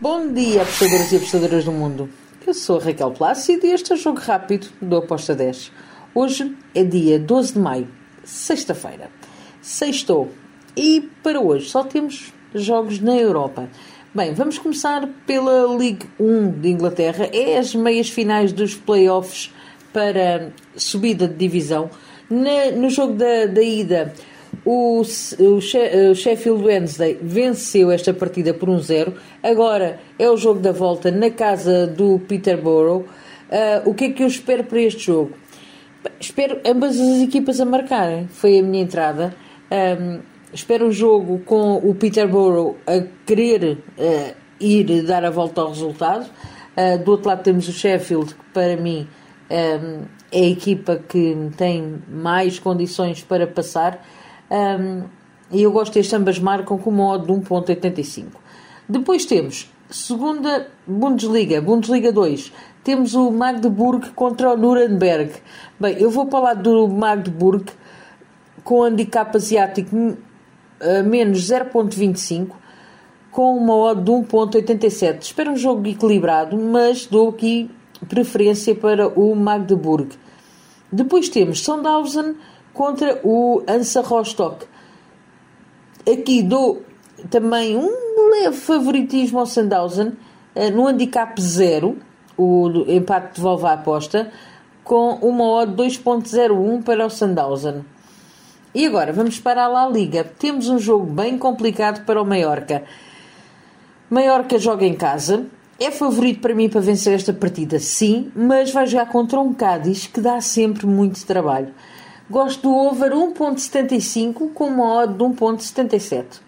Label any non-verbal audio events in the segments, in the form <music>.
Bom dia, apostadores e apostadoras do mundo. Eu sou Raquel Plácido e este é o Jogo Rápido do Aposta 10. Hoje é dia 12 de maio, sexta-feira. Sextou. E para hoje só temos jogos na Europa. Bem, vamos começar pela League 1 de Inglaterra. É as meias finais dos playoffs para subida de divisão. Na, no jogo da, da ida, o, o, Sheffield Wednesday venceu esta partida por 1-0. Agora é o jogo da volta na casa do Peterborough. Uh, o que é que eu espero para este jogo? Espero ambas as equipas a marcarem. Foi a minha entrada. Um, espero um jogo com o Peterborough a querer uh, ir dar a volta ao resultado. Uh, do outro lado temos o Sheffield, que para mim um, é a equipa que tem mais condições para passar. Um, e eu gosto deste ambas marcam com uma odd de 1.85. Depois temos segunda Bundesliga, Bundesliga 2. Temos o Magdeburg contra o Nuremberg. Bem, eu vou para o lado do Magdeburg com handicap asiático a menos 0.25 com uma odd de 1.87. Espero um jogo equilibrado, mas dou aqui preferência para o Magdeburg. Depois temos Sandhausen contra o Ansa Rostock. Aqui dou também um leve favoritismo ao Sandhausen eh, no handicap 0, o empate devolve a aposta, com uma odd 2.01 para o Sandhausen. E agora vamos para a La Liga. Temos um jogo bem complicado para o Mallorca. Mallorca joga em casa. É favorito para mim para vencer esta partida, sim, mas vai jogar contra um Cádiz que dá sempre muito trabalho. Gosto do over 1.75 com uma odd de 1.77.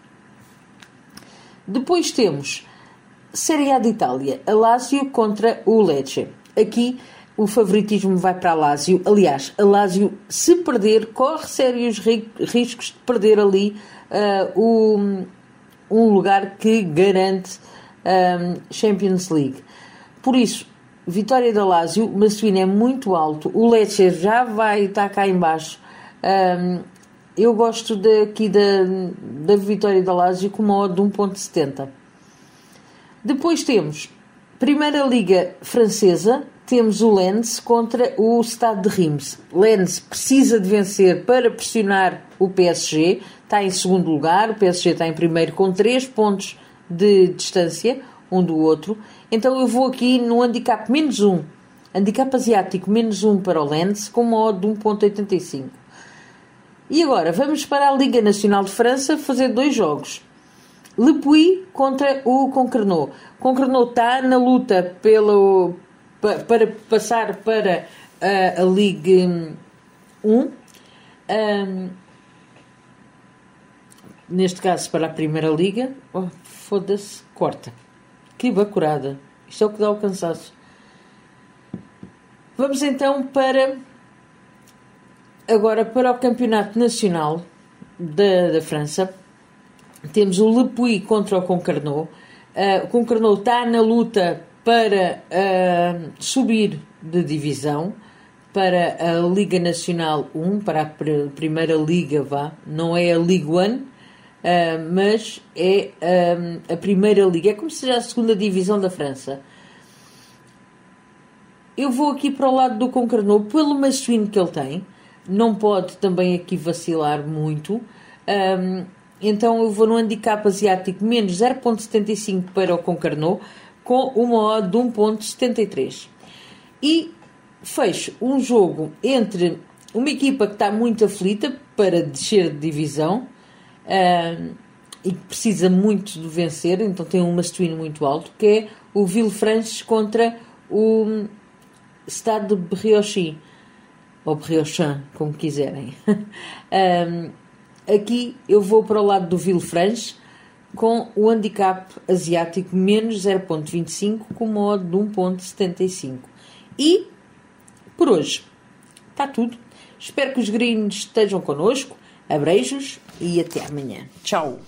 Depois temos Série A de Itália, a Lazio contra o Lecce. Aqui o favoritismo vai para a Lazio. Aliás, a Lazio, se perder, corre sérios riscos de perder ali uh, um, um lugar que garante um, Champions League. Por isso, vitória da Lazio, o masculino é muito alto, o Lecce já vai estar cá embaixo. Um, eu gosto daqui da, da vitória da Lazio com uma odd de 1.70. Depois temos Primeira Liga Francesa, temos o Lens contra o Stade de Reims. Lens precisa de vencer para pressionar o PSG, está em segundo lugar, o PSG está em primeiro com 3 pontos de distância um do outro. Então eu vou aqui no handicap menos 1. Handicap asiático menos 1 para o Lens com uma odd de 1.85. E agora vamos para a Liga Nacional de França fazer dois jogos. Le Puy contra o Concarneau. Concarneau está na luta pelo, para passar para a, a Liga 1. Um, neste caso para a Primeira Liga. Oh, Foda-se, corta. Que bacurada. Isto é o que dá o cansaço. Vamos então para. Agora para o Campeonato Nacional da, da França. Temos o Le Puy contra o Concarneau. Uh, o Concarneau está na luta para uh, subir de divisão para a Liga Nacional 1, para a primeira Liga, vá. Não é a Liga 1, Uh, mas é uh, a primeira liga, é como se seja a segunda divisão da França. Eu vou aqui para o lado do Concarneau pelo masculino que ele tem, não pode também aqui vacilar muito. Um, ah, então eu vou no handicap asiático menos 0.75 para o Concarneau com uma odd de 1.73. E fecho um jogo entre uma equipa que está muito aflita para descer de divisão uh, e que precisa muito de vencer, então tem um masculino muito alto, que é o Villefranche contra o Estado de Briochin, ou Briochin, como quiserem. <laughs> um, aqui eu vou para o lado do Villefranche, com o handicap asiático menos 0.25 com modo de 1.75. E por hoje está tudo. Espero que os gringos estejam connosco. Abreijos e até amanhã. Tchau!